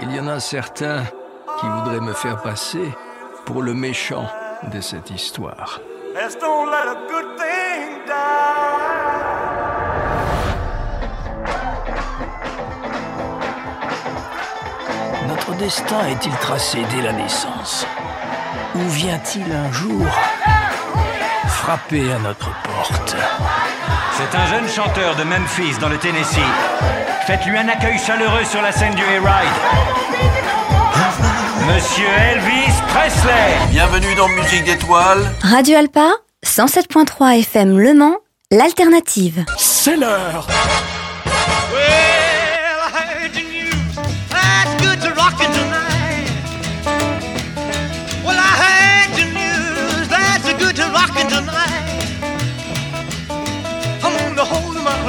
Il y en a certains qui voudraient me faire passer pour le méchant de cette histoire. Notre destin est-il tracé dès la naissance? Ou vient-il un jour frapper à notre porte? C'est un jeune chanteur de Memphis dans le Tennessee. Faites-lui un accueil chaleureux sur la scène du Hayride. Monsieur Elvis Presley. Bienvenue dans Musique d'étoiles. Radio Alpa, 107.3 FM Le Mans, l'alternative. C'est l'heure Well,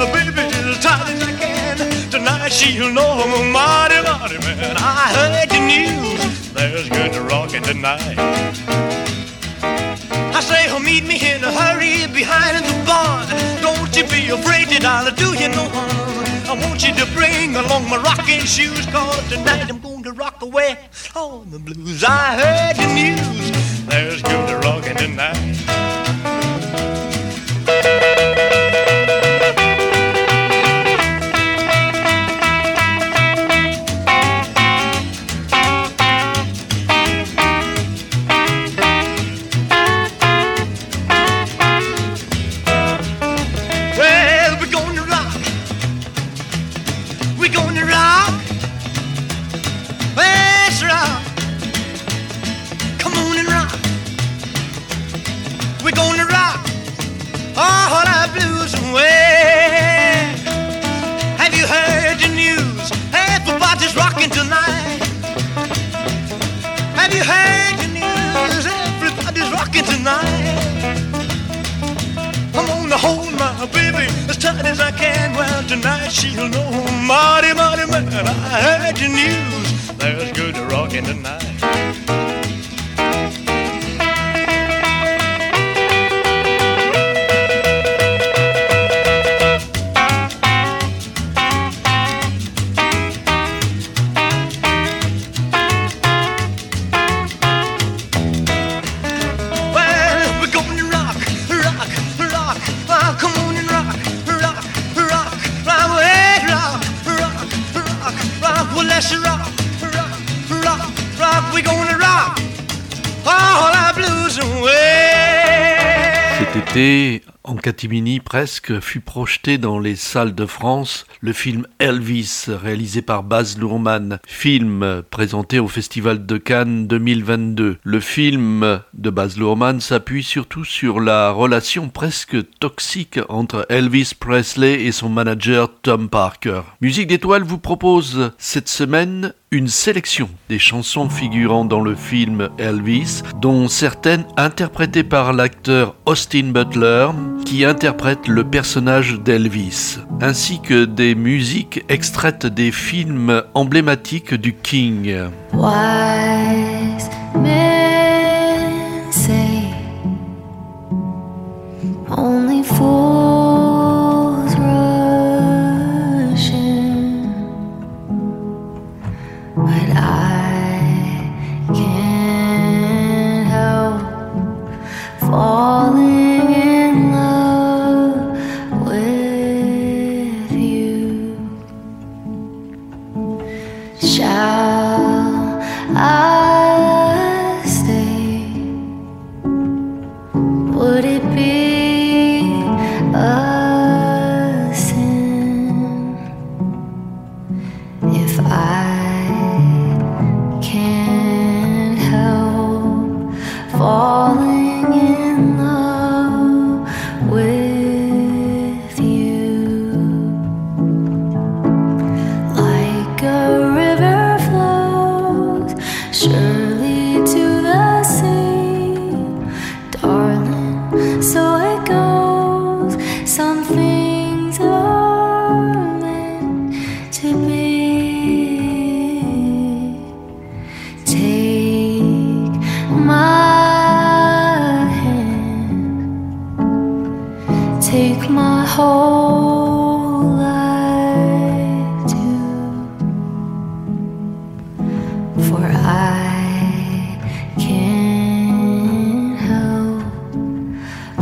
baby as tight as I can. Tonight she'll know I'm a mighty, mighty man. I heard the news. There's good to rockin' tonight. I say, oh, meet me in a hurry behind the barn. Don't you be afraid that I'll do you no harm. I want you to bring along my rocking shoes, cause tonight I'm going to rock away on the blues. I heard the news, there's good to rocking tonight. Catimini presque, fut projeté dans les salles de France le film Elvis, réalisé par Baz Luhrmann, film présenté au Festival de Cannes 2022. Le film de Baz Luhrmann s'appuie surtout sur la relation presque toxique entre Elvis Presley et son manager Tom Parker. Musique d'étoiles vous propose cette semaine une sélection des chansons figurant dans le film Elvis, dont certaines interprétées par l'acteur Austin Butler, qui interprète le personnage d'Elvis, ainsi que des musiques extraites des films emblématiques du King.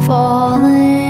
falling.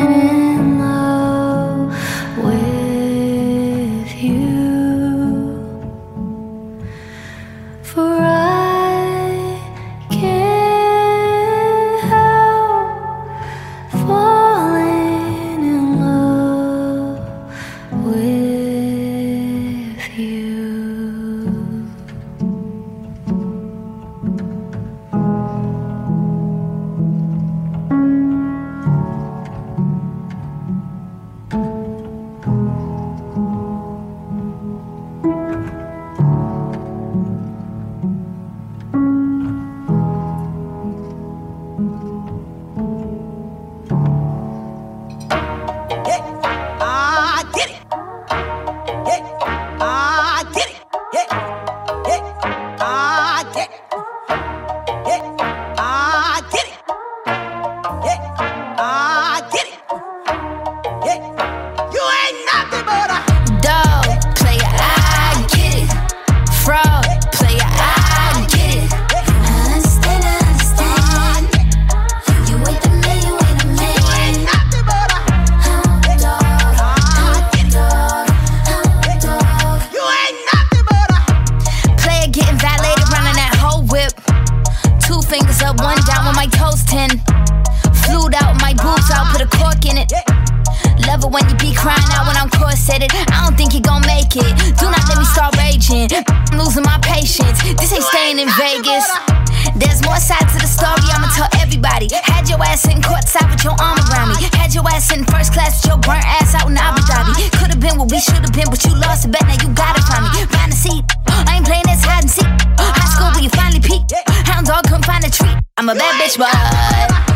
Your arm around me. Had your ass in first class your burnt ass out in Abu Dhabi. Could've been what we should've been, but you lost a bet, now you gotta find me. Find a seat. I ain't playing this hide and seek. High school where you finally peak. Hound dog couldn't find a treat. I'm a bad bitch, but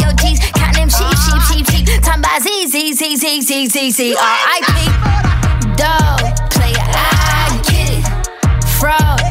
sheep. Time by Z, Z, Z, Z, Z, Z, Z, R.I.P. Dog, player, I get it. Fraud,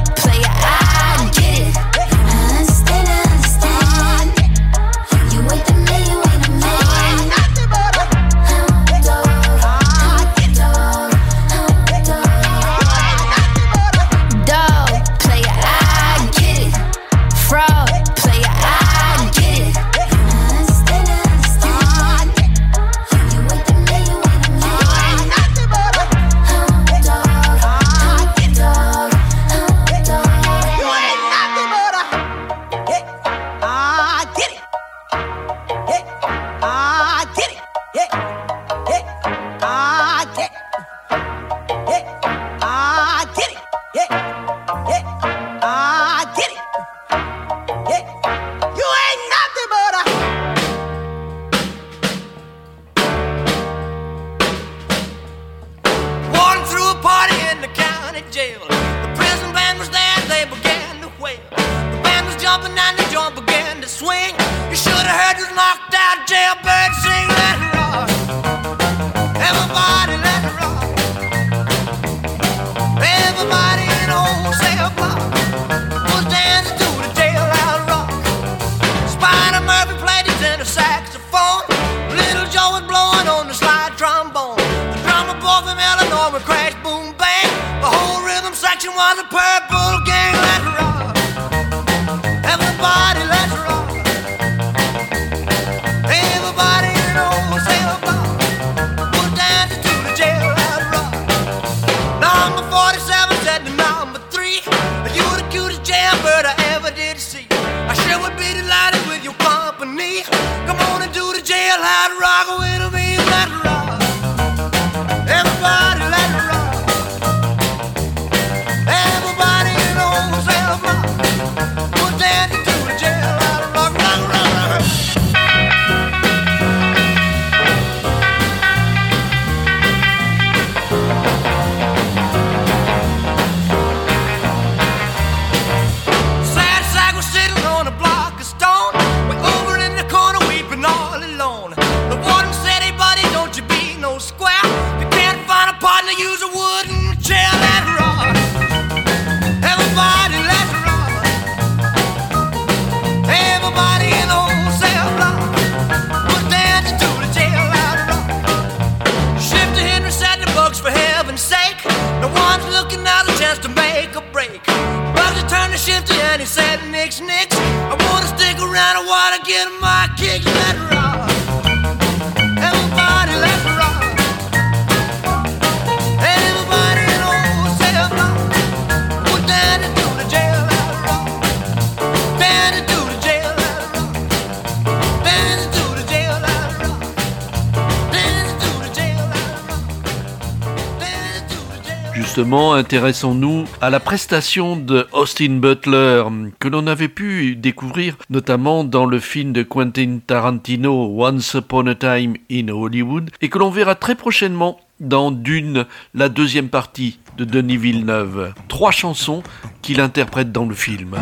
intéressons-nous à la prestation de Austin Butler, que l'on avait pu découvrir notamment dans le film de Quentin Tarantino Once Upon a Time in Hollywood, et que l'on verra très prochainement dans Dune, la deuxième partie de Denis Villeneuve. Trois chansons qu'il interprète dans le film.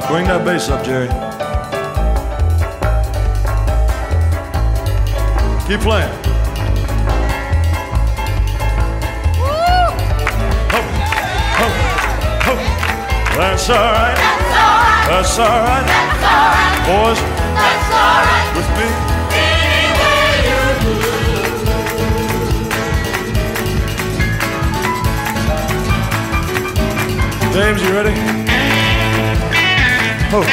Job. Bring that bass up, Jerry. Keep playing. Ho, ho, ho. That's all right. That's all right. Boys, with me. James, you ready? Oh.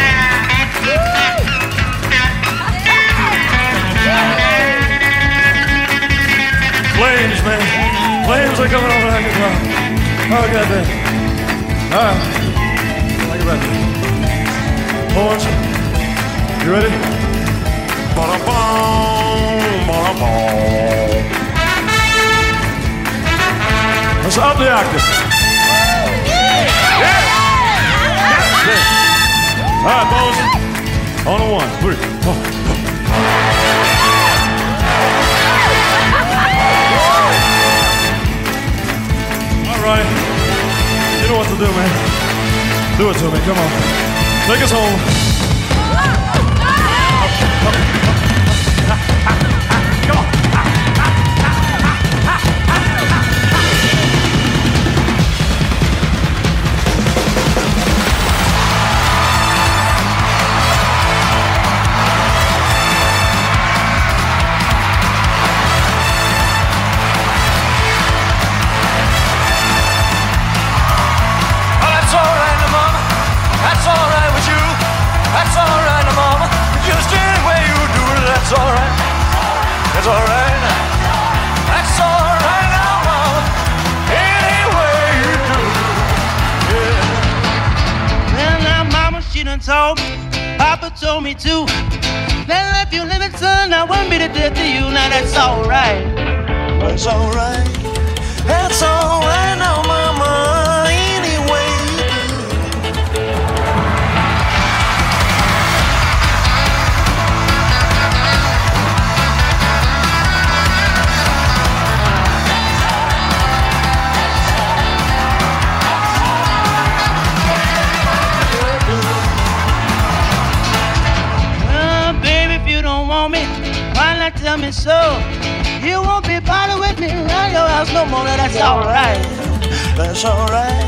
Flames, man. Flames are coming over a cloud. Oh, goddamn. All right. Like about that. Horns, you ready? Ba-da-bum, ba-da-bum. Let's up the octave. All right, boys. On a one, three, four. All right. You know what to do, man. Do it to me. Come on. Take us home. That's all right, now, mama. Just any way you do it, that's all right. That's all right. That's all right, now, mama. Any way you do it. Yeah. Well, now, mama, she done told me. Papa told me too. That if you living, son, I wouldn't be the death to you. Now that's alright. That's all right. That's all right, now, mama. Tell me so? You won't be bothered with me around your house no more. That's alright. That's all right.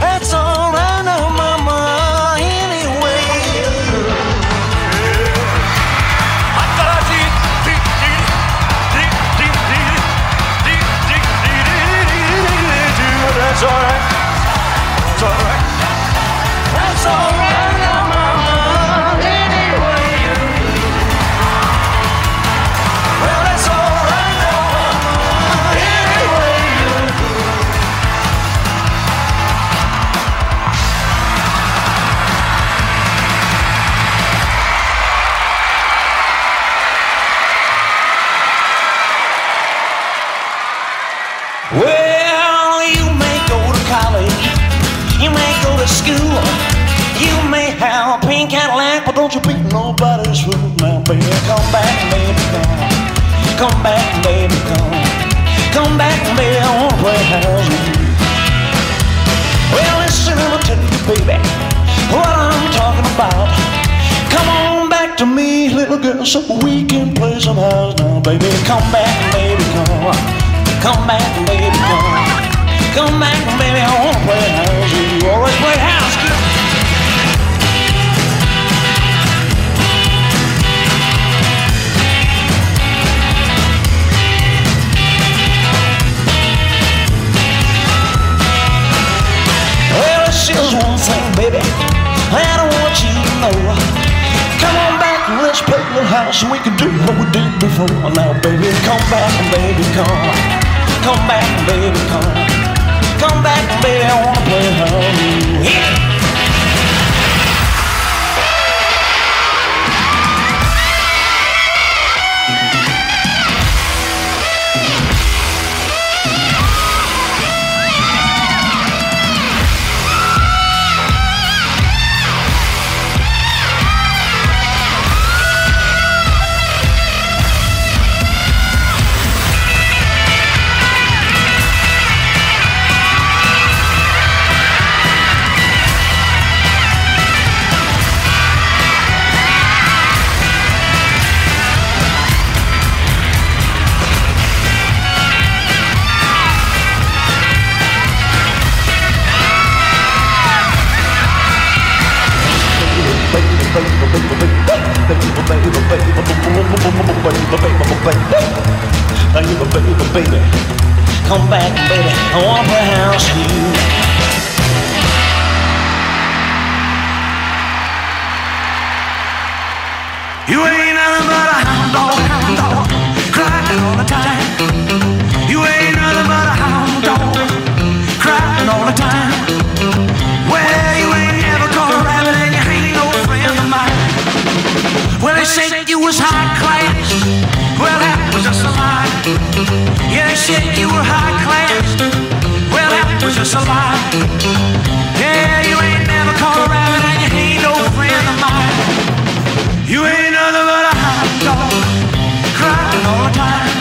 That's all right, now, mama. Come back, baby, come. Come back, baby, come. Come back, baby, I wanna play house. Well, listen, I'ma tell you, baby, what I'm talking about. Come on back to me, little girl, so we can play some house now, baby. Come back, baby, come. Come back, baby, come. Come back, baby, I wanna play house you. Always play house, It's just one thing, baby. I don't want you to know. Come on back let's a little house and we can do what we did before. Now, baby, come back, baby, come. Come back, baby, come. Come back, baby, I wanna play you. Yeah. House you. You ain't nothing but a hound dog, hound dog, crying all the time. You ain't nothing but a hound dog, crying all the time. Well, you ain't never caught a rabbit and you ain't no friend of mine. Well, they said you was high class. Well, that was just a lie. Yeah, they said you were high class. Was just a lie. Yeah, you ain't never caught a rabbit and you ain't no friend of mine. You ain't nothing but a hound dog, crying all the time.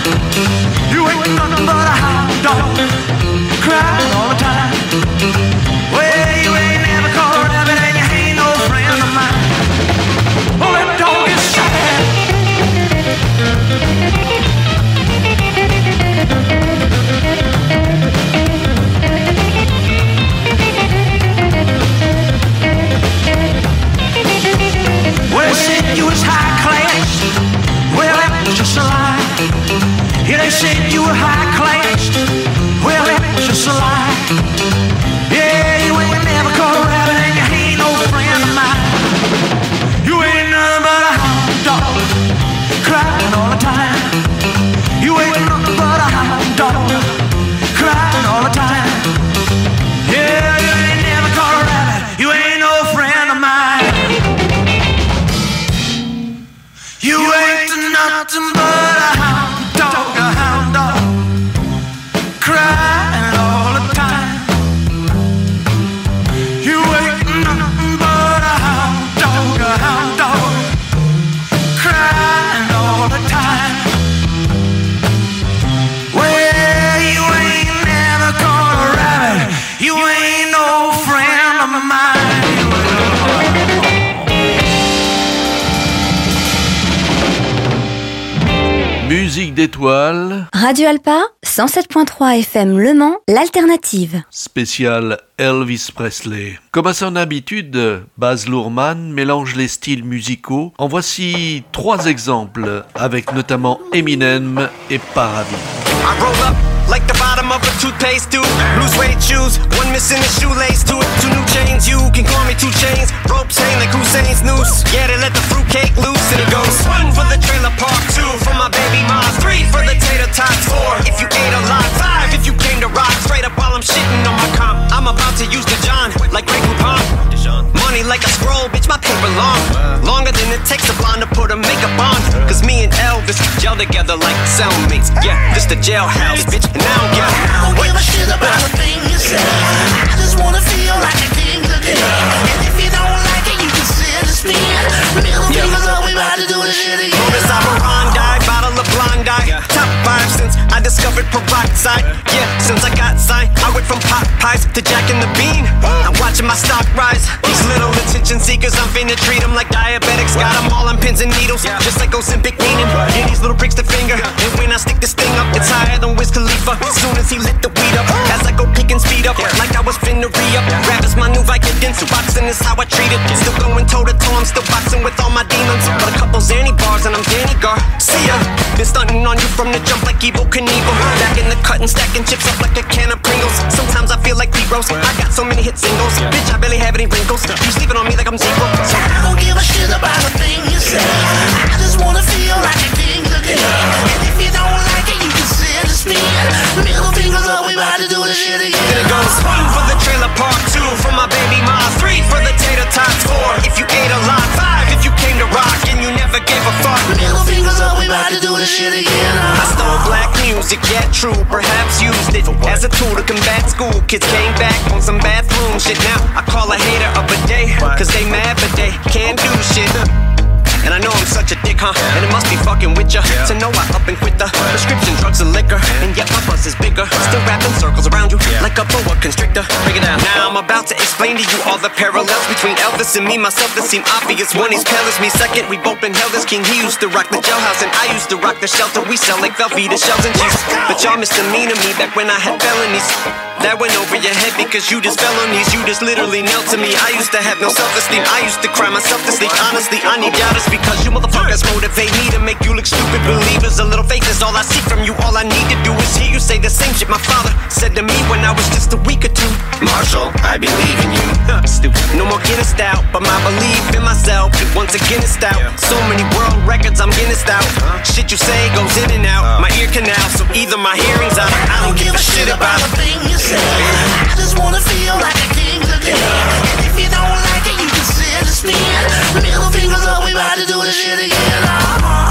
You ain't nothing but a hound dog, crying all the time. Well, said you were high class. Well, that was just a lie. Yeah, you ain't never caught a rabbit and you ain't no friend of mine. You ain't nothing but a hound dog, crying all the time. You ain't nothing but a hound dog, Radio Alpa, 107.3 FM Le Mans, l'alternative. spécial Elvis Presley. Comme à son habitude, Baz Luhrmann mélange les styles musicaux. En voici trois exemples, avec notamment Eminem et Paradis. Like the bottom of a toothpaste tube. Blue suede shoes, one missing a shoelace to it. Two new chains, you can call me two chains. Ropes hang like Hussein's noose. Yeah, they let the fruitcake loose and it goes. One for the trailer park, two for my baby mom, three for the tater tots, four if you ate a lot, five to rock. Straight up while I'm shitting on my comp. I'm about to use the John like Grey Poupon. Money like a scroll, bitch, my paper long. Longer than it takes a blonde to put a makeup on. Cause me and Elvis gel together like cellmates. Yeah, this the jailhouse, bitch, and I don't give I don't give a shit about a thing you say. I just wanna feel like a king today. And if you don't like it, you can sit and spin. Middle fingers up, we about to do this shit again. Bottle of blind eye. Top five since I discovered peroxide. Yeah, since I got signed, I went from pot pies to Jack and the Bean. I'm watching my stock rise. These little attention seekers, I'm finna treat them like diabetics. Got them all on pins and needles, just like Ozempic meaning. Yeah, these little pricks the finger. And when I stick this thing up, it's higher than Wiz Khalifa. Soon as he lit the weed up, as I go peek and speed up, was finna re up. Rap is my new Vicodin, so boxing is how I treat it. Still going toe to toe, I'm still boxing with all my demons. But a couple Zanny bars and I'm Danny Gar. See ya. Been stunting on you from the jump like Evel Knievel. Back in the cut and stacking chips up like a can of Pringles. Sometimes I feel like D-Rose. I got so many hit singles. Bitch, I barely have any wrinkles. You sleeping on me like I'm zero. I don't give a shit about a thing you say. I just wanna feel like a king today. And if you don't like it, you can sit and spin. Middle fingers up, we about to do this shit again. For the trailer park, two for my baby mom, three for the tater tots, four if you ate a lot, five if you came to rock and you never gave a fuck. Middle fingers up, we about to do this shit again. I stole black music, yeah, true. Perhaps used it as a tool to combat school. Kids came back on some bathroom shit. Now I call a hater up a day, cause they mad, but they can't do shit. And I know I'm such a dick, huh? And it must be fucking with ya to know I up and quit the prescription drugs and liquor. And yet my buzz is bigger. Still wrapping circles around you like like a boa constrictor. Break it down. Now I'm about to explain to you all the parallels between Elvis and me. Myself that seem obvious. One, he's pale as me. Second, we both been held as king. He used to rock the jailhouse and I used to rock the shelter. We sell like Velveeta shells and cheese. But y'all misdemeanor me back when I had felonies. That went over your head because you just fell on these. You just literally knelt to me. I used to have no self-esteem. I used to cry myself to sleep. Honestly, I need doubters because you motherfuckers motivate me to make you look stupid. Believers, a little faith is all I see from you. All I need to do is hear you say the same shit my father said to me when I was just a week or two. Marshall, I believe in you. Stupid. No more Guinness out, but my belief in myself once again is stout. So many world records, I'm Guinness out. Uh-huh. Shit you say goes in and out. Uh-huh. My ear canal, so either my hearing's out. I don't give a shit about a thing you say. I just wanna feel like a king again. If you don't like it, you can send a spin. Middle fingers up, we about to do this shit again. Oh.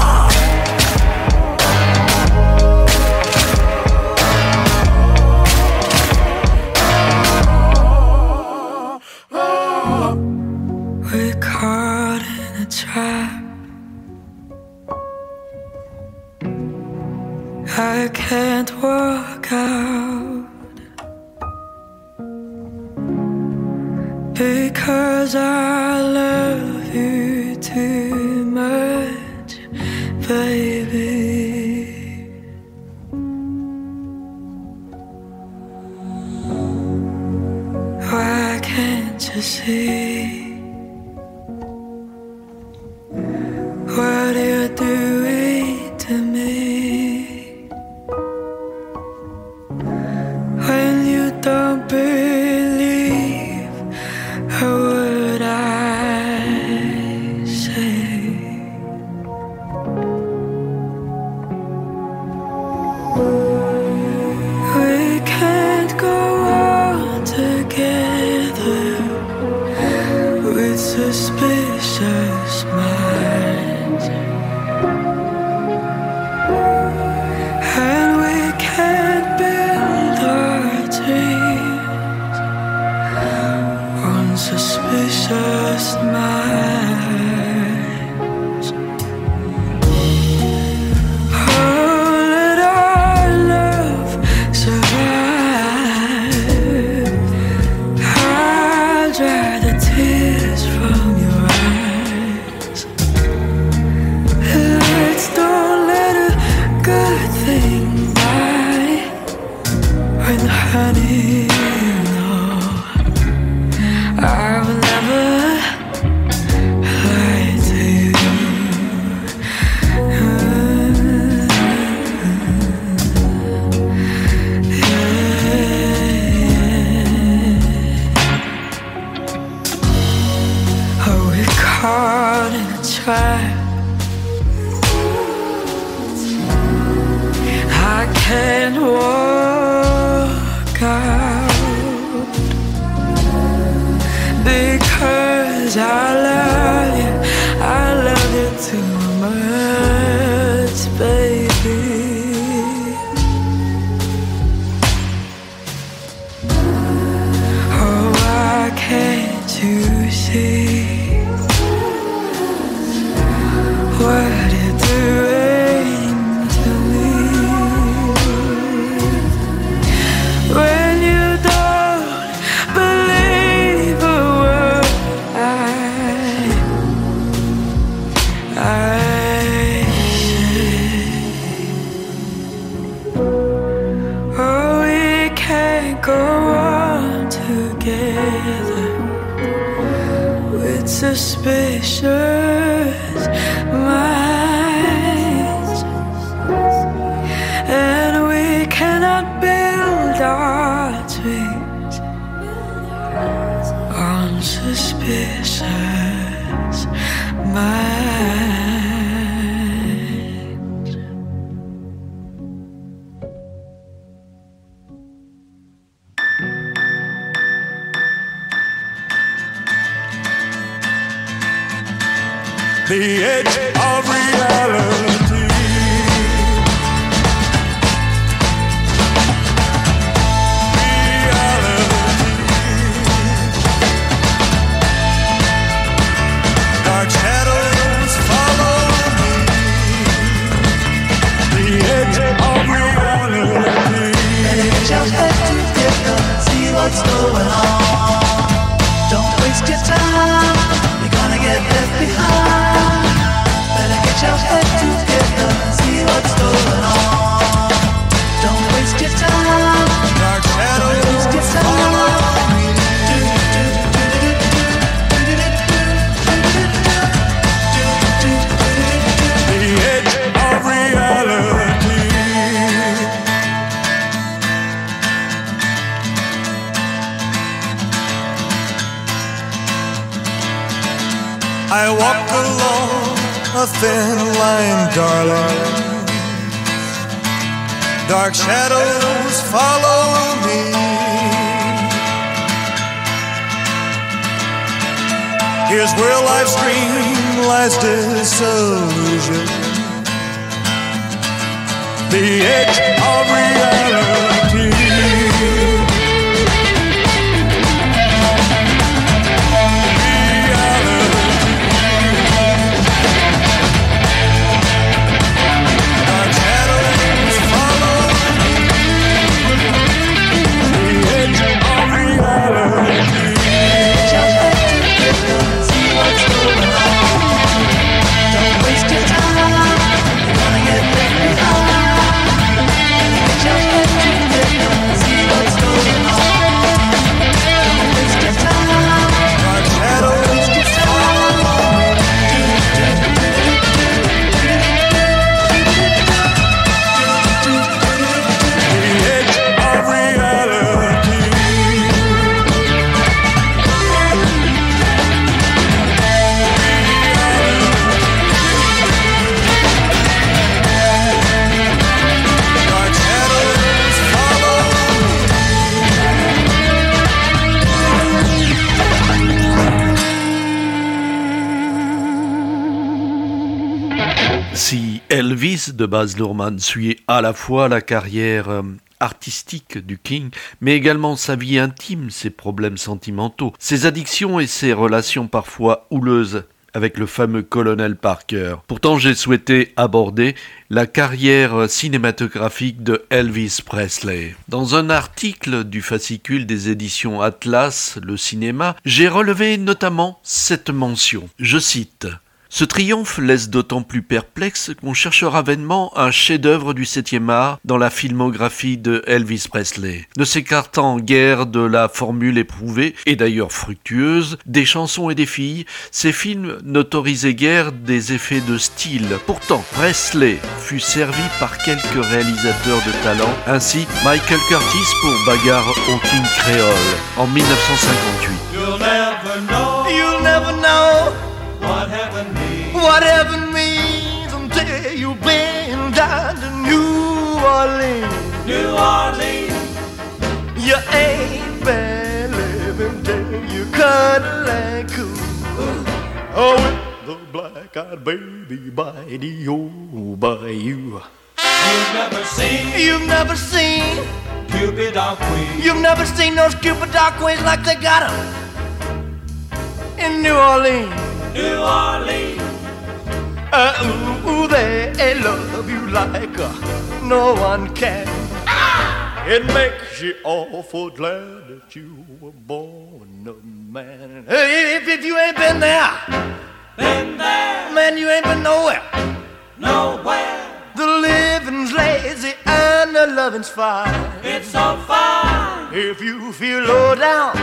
Suspicious The Baz Luhrmann suit à la fois la carrière euh, artistique du King, mais également sa vie intime, ses problèmes sentimentaux, ses addictions et ses relations parfois houleuses avec le fameux colonel Parker. Pourtant, j'ai souhaité aborder la carrière cinématographique de Elvis Presley. Dans un article du fascicule des éditions Atlas, le cinéma, j'ai relevé notamment cette mention. Je cite ce triomphe laisse d'autant plus perplexe qu'on cherchera vainement un chef-d'œuvre du 7e art dans la filmographie de Elvis Presley. Ne s'écartant guère de la formule éprouvée, et d'ailleurs fructueuse, des chansons et des filles, ces films n'autorisaient guère des effets de style. Pourtant, Presley fut servi par quelques réalisateurs de talent, ainsi Michael Curtis pour Bagarre au King Creole en 1958. You'll never know You'll never know You ain't bad living till you cuddle and cool. Oh, with the black-eyed baby by the old bayou. you've never seen You've never seen, Cupid or Queen. you've never seen those Cupid dark queens like they got 'em in New Orleans. New Orleans, Uh, ooh, ooh, they love you like uh, no one can. It makes you awful glad that you were born a man. Hey, if, if you ain't been there, been there, man, you ain't been nowhere. nowhere. The living's lazy and the loving's fine. It's so fine, If you feel low down,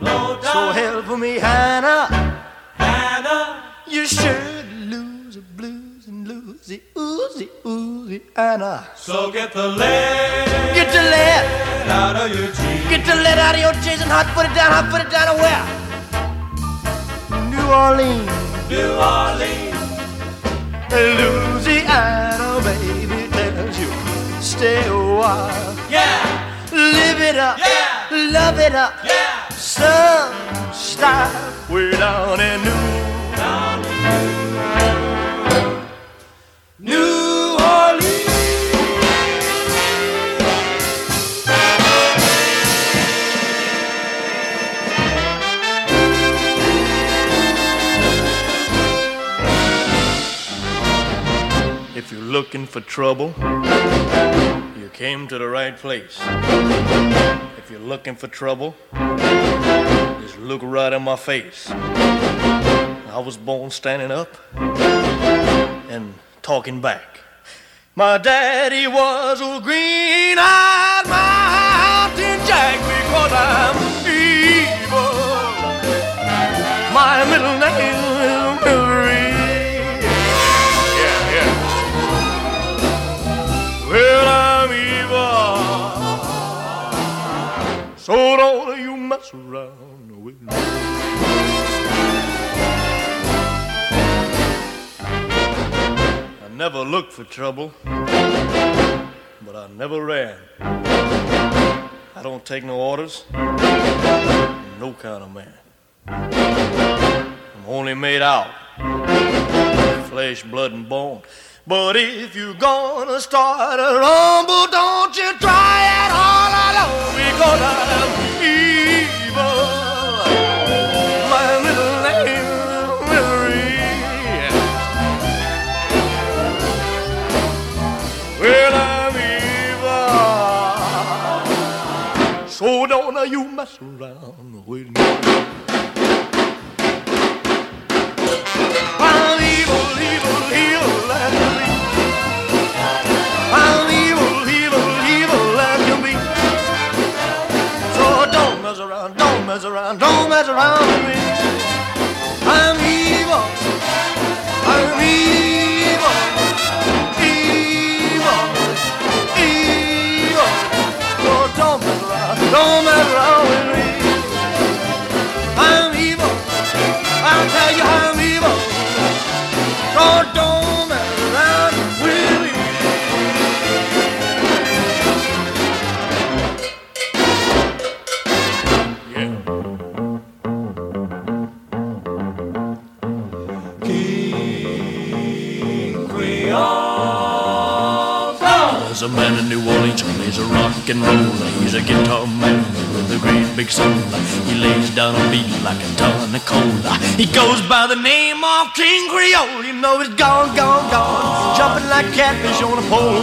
low down. so help me, Hannah, Hannah. you should lose the blues and the oozy, oozy, Anna. So get the lead Get the lead. out of your jeans. Get the lead out of your jeans and hot put it down, hot put it down to where? New Orleans, New Orleans, Louisiana, baby, tells you stay a while. yeah, Live it up, Yeah. love it up. yeah. Some style way down in New, New you're looking for trouble, you came to the right place. If you're looking for trouble, just look right in my face. I was born standing up and talking back. My daddy was a green-eyed mountain jack because I'm evil. My middle name So don't you mess around with me. I never looked for trouble, but I never ran. I don't take no orders, no kind of man. I'm only made out of flesh, blood, and bone. But if you're gonna start a rumble, don't you try it all alone because I'm evil. My middle name Mary. Well, I'm evil. So don't you mess around with me. There's a man in New Orleans plays a rock and roll. He's a guitar man with a great big soul. He lays down a beat like a ton of coal. He goes by the name of King Creole. You know he's gone, gone, gone, jumping like catfish on a pole.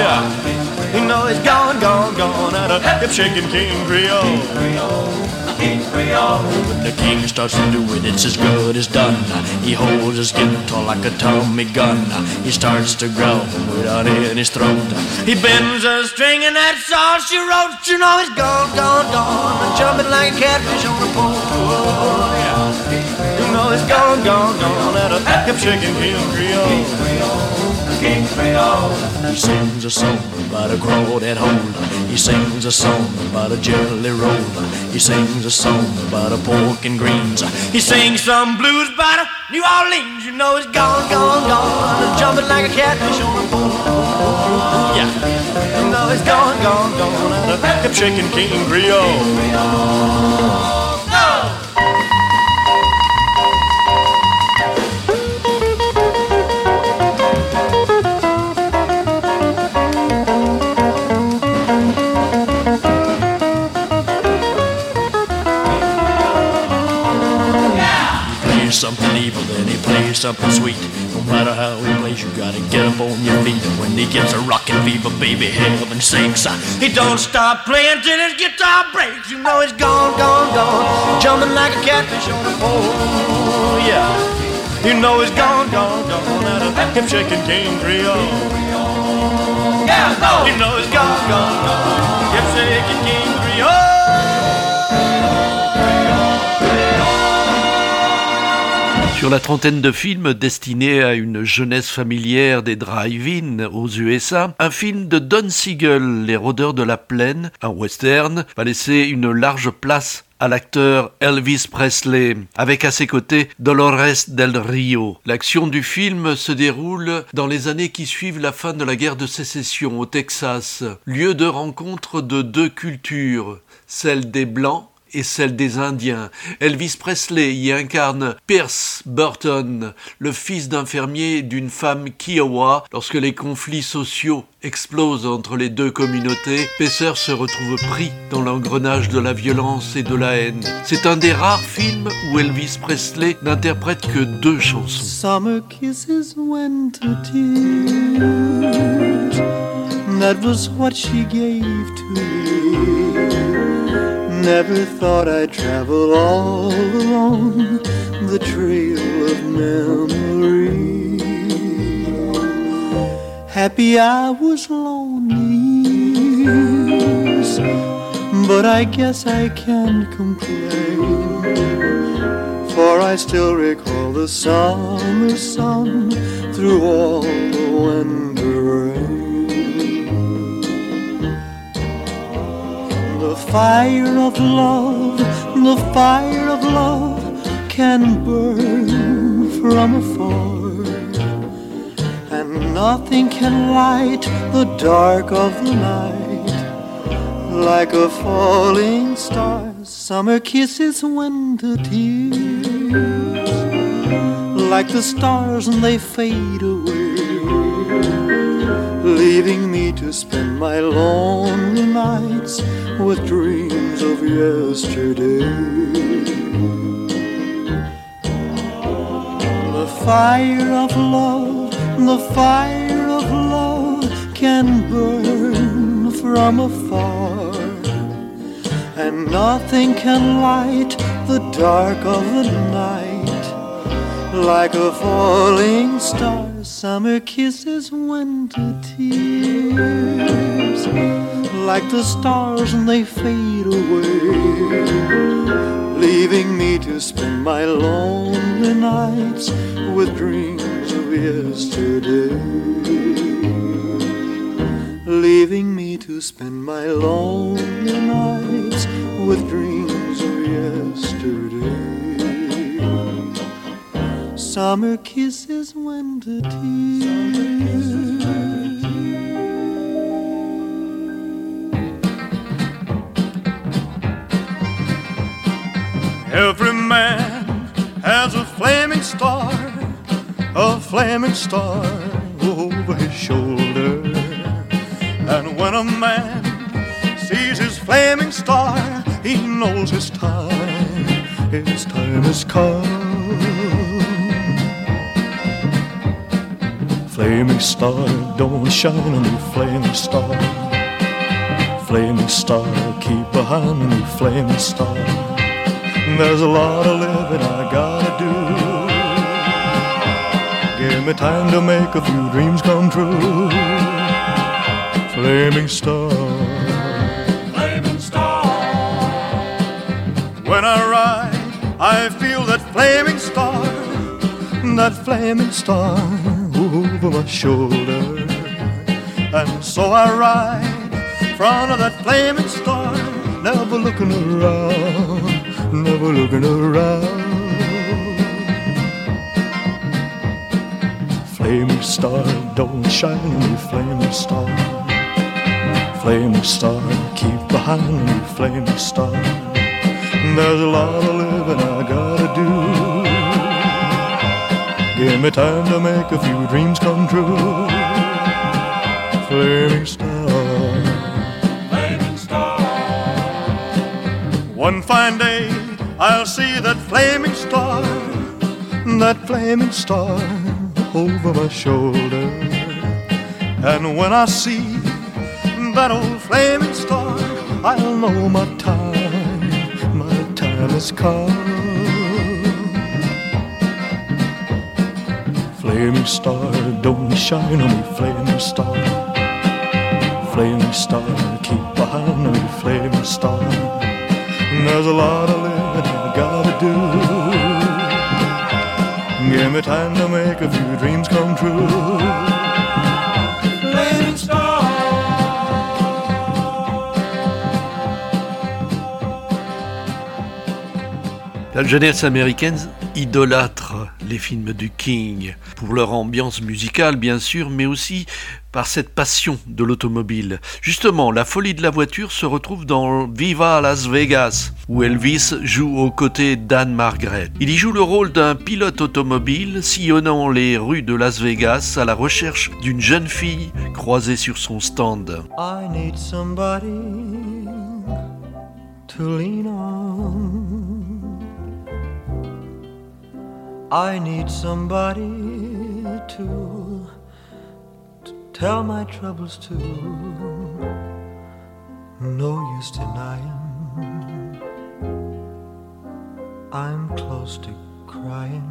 Yeah. You know he's gone, gone, gone out of hip shaking King Creole. King Creole. When the king starts to do it, it's as good as done. He holds his guitar like a Tommy gun. He starts to growl without in his throat. He bends a string and that's all she wrote. You know he's gone, gone, gone, jumping like a catfish on a pole. You know he's gone, gone, gone out of hip shaking King Creole. King Creole. He sings a song about a crawdad hole. He sings a song about a jelly roll. He sings a song about a pork and greens. He sings some blues about a New Orleans. You know he's gone, gone, gone, jumping like a catfish on a pole. Yeah. You know he's gone, gone, gone, and a hip shaking King Creole. Something sweet. No matter how he plays, you gotta get up on your feet. When he gets a rockin' fever, baby, heaven sinks. Uh, he don't stop playing till his guitar breaks. You know he's gone, gone, gone, jumping like a catfish on a pole. Yeah, you know he's gone, gone, gone out of hip shaking King Creole. Yeah, no. You know he's gone, gone, gone, hip shaking King Sur la trentaine de films destinés à une jeunesse familière des drive-in aux USA, un film de Don Siegel, Les Rôdeurs de la Plaine, un western, va laisser une large place à l'acteur Elvis Presley, avec à ses côtés Dolores del Rio. L'action du film se déroule dans les années qui suivent la fin de la guerre de sécession au Texas, lieu de rencontre de deux cultures, celle des Blancs et celle des Indiens. Elvis Presley y incarne Pierce Burton, le fils d'un fermier d'une femme Kiowa. Lorsque les conflits sociaux explosent entre les deux communautés, Pesser se retrouve pris dans l'engrenage de la violence et de la haine. C'est un des rares films où Elvis Presley n'interprète que deux chansons. Summer kisses, winter tears. that was what she gave to me. Never thought I'd travel all alone the trail of memory. Happy I was lonely, but I guess I can't complain. For I still recall the summer sun through all the winter The fire of love, the fire of love can burn from afar. And nothing can light the dark of the night like a falling star. Summer kisses, winter tears, like the stars and they fade away, leaving me to spend my lonely nights with dreams of yesterday. The fire of love, the fire of love can burn from afar and nothing can light the dark of the night like a falling star. Summer kisses, winter tears, like the stars and they fade away, leaving me to spend my lonely nights with dreams of yesterday leaving me to spend my lonely nights with dreams of yesterday. Summer kisses, winter tears. Every man has a flaming star, a flaming star over his shoulder. And when a man sees his flaming star, he knows his time, his time has come. Flaming star, don't shine on me, flaming star. Flaming star, keep behind me, flaming star. There's a lot of living I gotta do. Give me time to make a few dreams come true. Flaming star, flaming star. When I ride, I feel that flaming star, that flaming star over my shoulder. And so I ride in front of that flaming star, never looking around never looking around. Flaming star, don't shine me, flaming star. Flaming star, keep behind me, flaming star. There's a lot of living I gotta do. Give me time to make a few dreams come true. Flaming star. Flaming star. One fine day I'll see that flaming star, that flaming star over my shoulder. And when I see that old flaming star, I'll know my time, my time has come. Flaming star, don't shine on me, flaming star. Flaming star, keep behind me, flaming star. There's a lot of living I gotta do. Give me time to make a few dreams come true. La jeunesse américaine idolâtre films du King pour leur ambiance musicale bien sûr, mais aussi par cette passion de l'automobile. Justement, la folie de la voiture se retrouve dans Viva Las Vegas, où Elvis joue aux côtés d'Anne Margaret. Il y joue le rôle d'un pilote automobile sillonnant les rues de Las Vegas à la recherche d'une jeune fille croisée sur son stand. I need somebody to lean on. I need somebody to, to tell my troubles to. No use denying, I'm close to crying.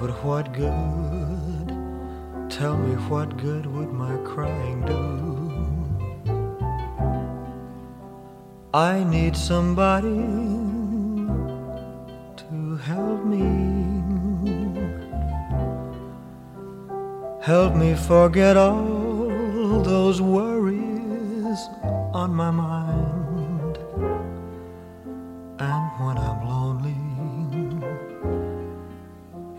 But what good? Tell me what good would my crying do? I need somebody Help me forget all those worries on my mind. And when I'm lonely,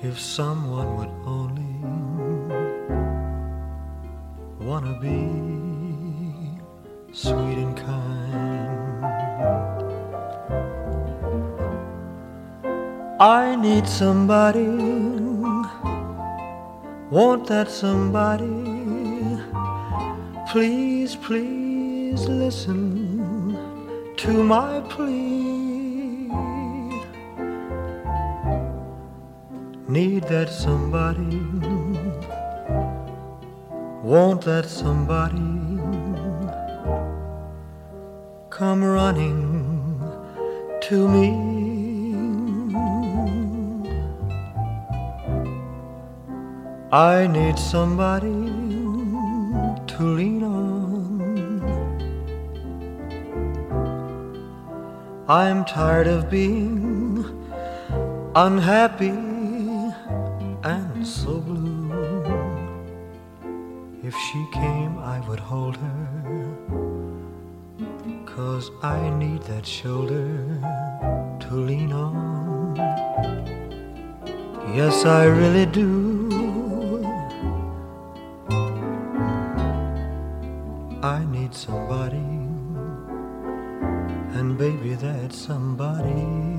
if someone would only wanna be sweet and kind. I need somebody, want that somebody. Please, please listen to my plea. Need that somebody, want that somebody. Come running to me. I need somebody to lean on. I'm tired of being unhappy and so blue. If she came, I would hold her. Cause I need that shoulder to lean on. Yes, I really do. Somebody, and baby, that somebody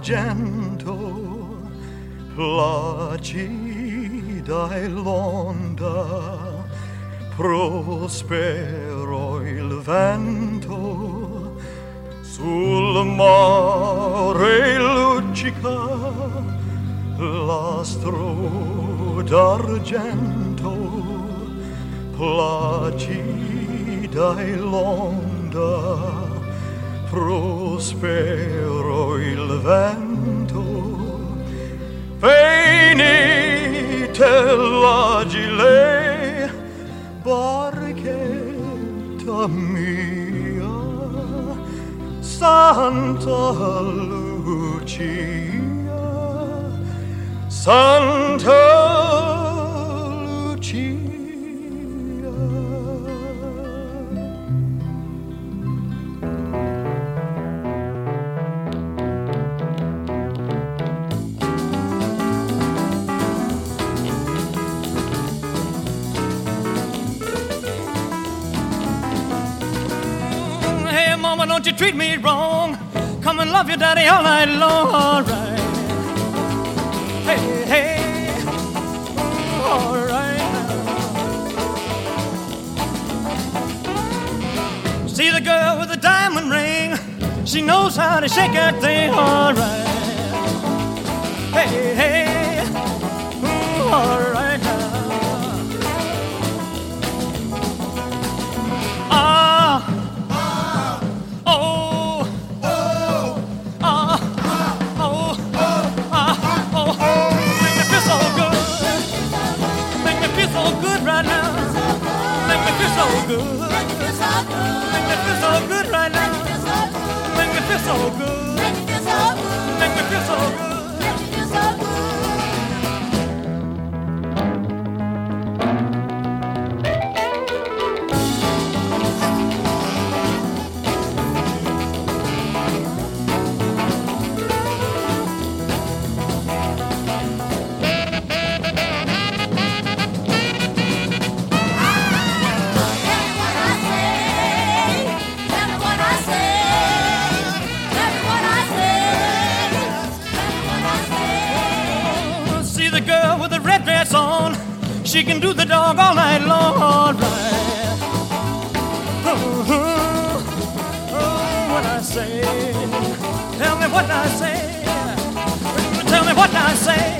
d'argento, placida e l'onda, prospero il vento. Sul mare luccica l'astro d'argento placida e l'onda, prospero il vento, venite l'agile, barchetta mia, Santa Lucia, Santa don't you treat me wrong. Come and love your daddy all night long, all right. Hey, hey, all right. See the girl with the diamond ring. She knows how to shake that thing, all right. Hey, hey, all right me feel so good. Make me feel so good right now. Make me feel so good. Make me feel so good. She can do the dog all night long, all right. Oh, oh, oh, what I say? Tell me what I say. Tell me what I say.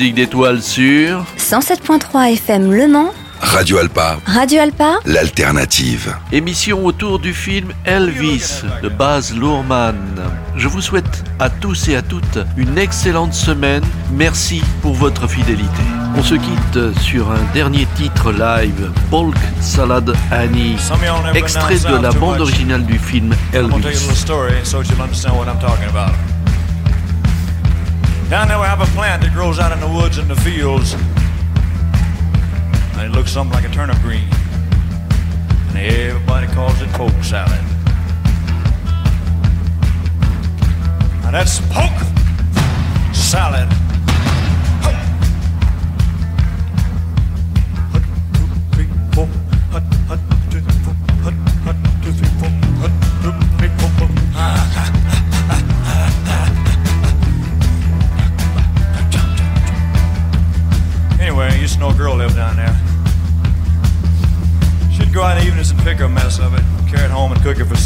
Musique d'étoiles sur 107.3 FM Le Mans, Radio Alpa, Radio Alpa, l'alternative. Émission autour du film Elvis de Baz Luhrmann. Je vous souhaite à tous et à toutes une excellente semaine. Merci pour votre fidélité. On se quitte sur un dernier titre live, Polk Salad Annie, extrait de la bande originale du film I'm gonna tell you a Elvis. Down there we have a plant that grows out in the woods and the fields. And it looks something like a turnip green. And everybody calls it poke salad. Now that's poke salad.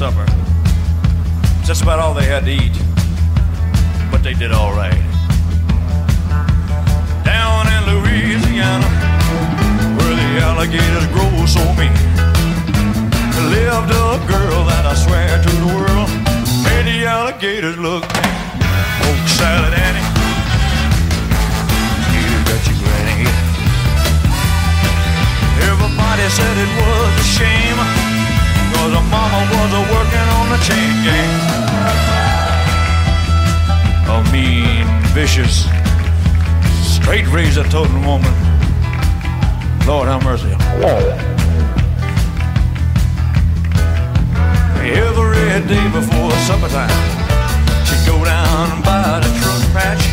Supper. That's about all they had to eat. But they did all right. Down in Louisiana, where the alligators grow so mean. lived a girl that I swear to the world made the alligators look mean. Poke salad Annie, you got your granny. Everybody said it was a shame, was a working on the chain gang. A mean, vicious, straight razor toting woman. Lord have mercy. Every day before supper time, she'd go down by the truck patch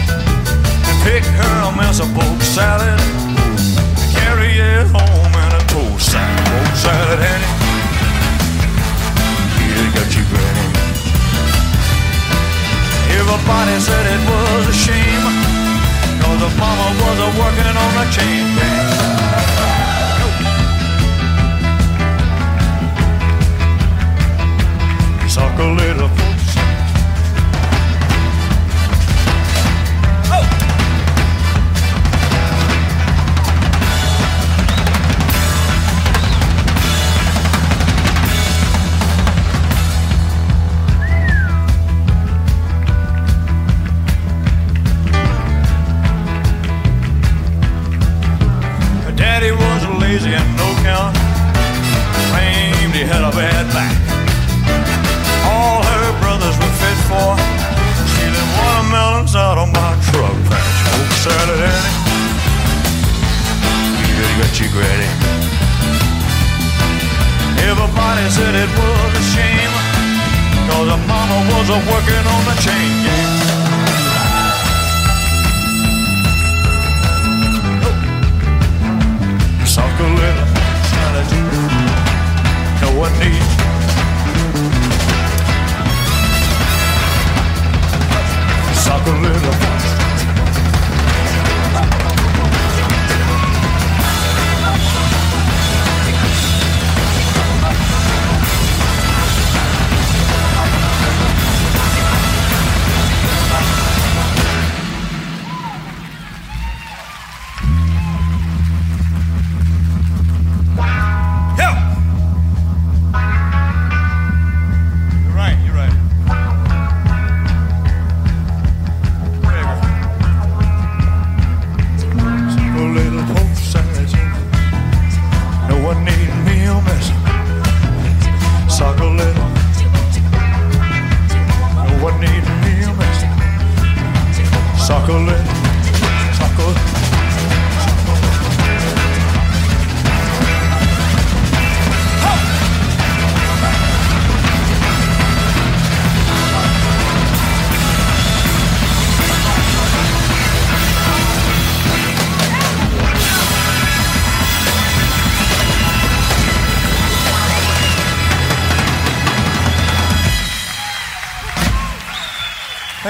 and pick her a mess of poke salad, carry it home in a toast sack. Poke salad, Annie, you granny. Everybody said it was a shame, cause the mama was a working on a chain gang. Suck a little it was a shame, cause her mama was a working on the chain gang. Suck a little salad. No one needs Suck a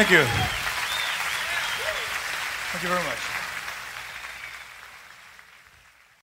Thank you.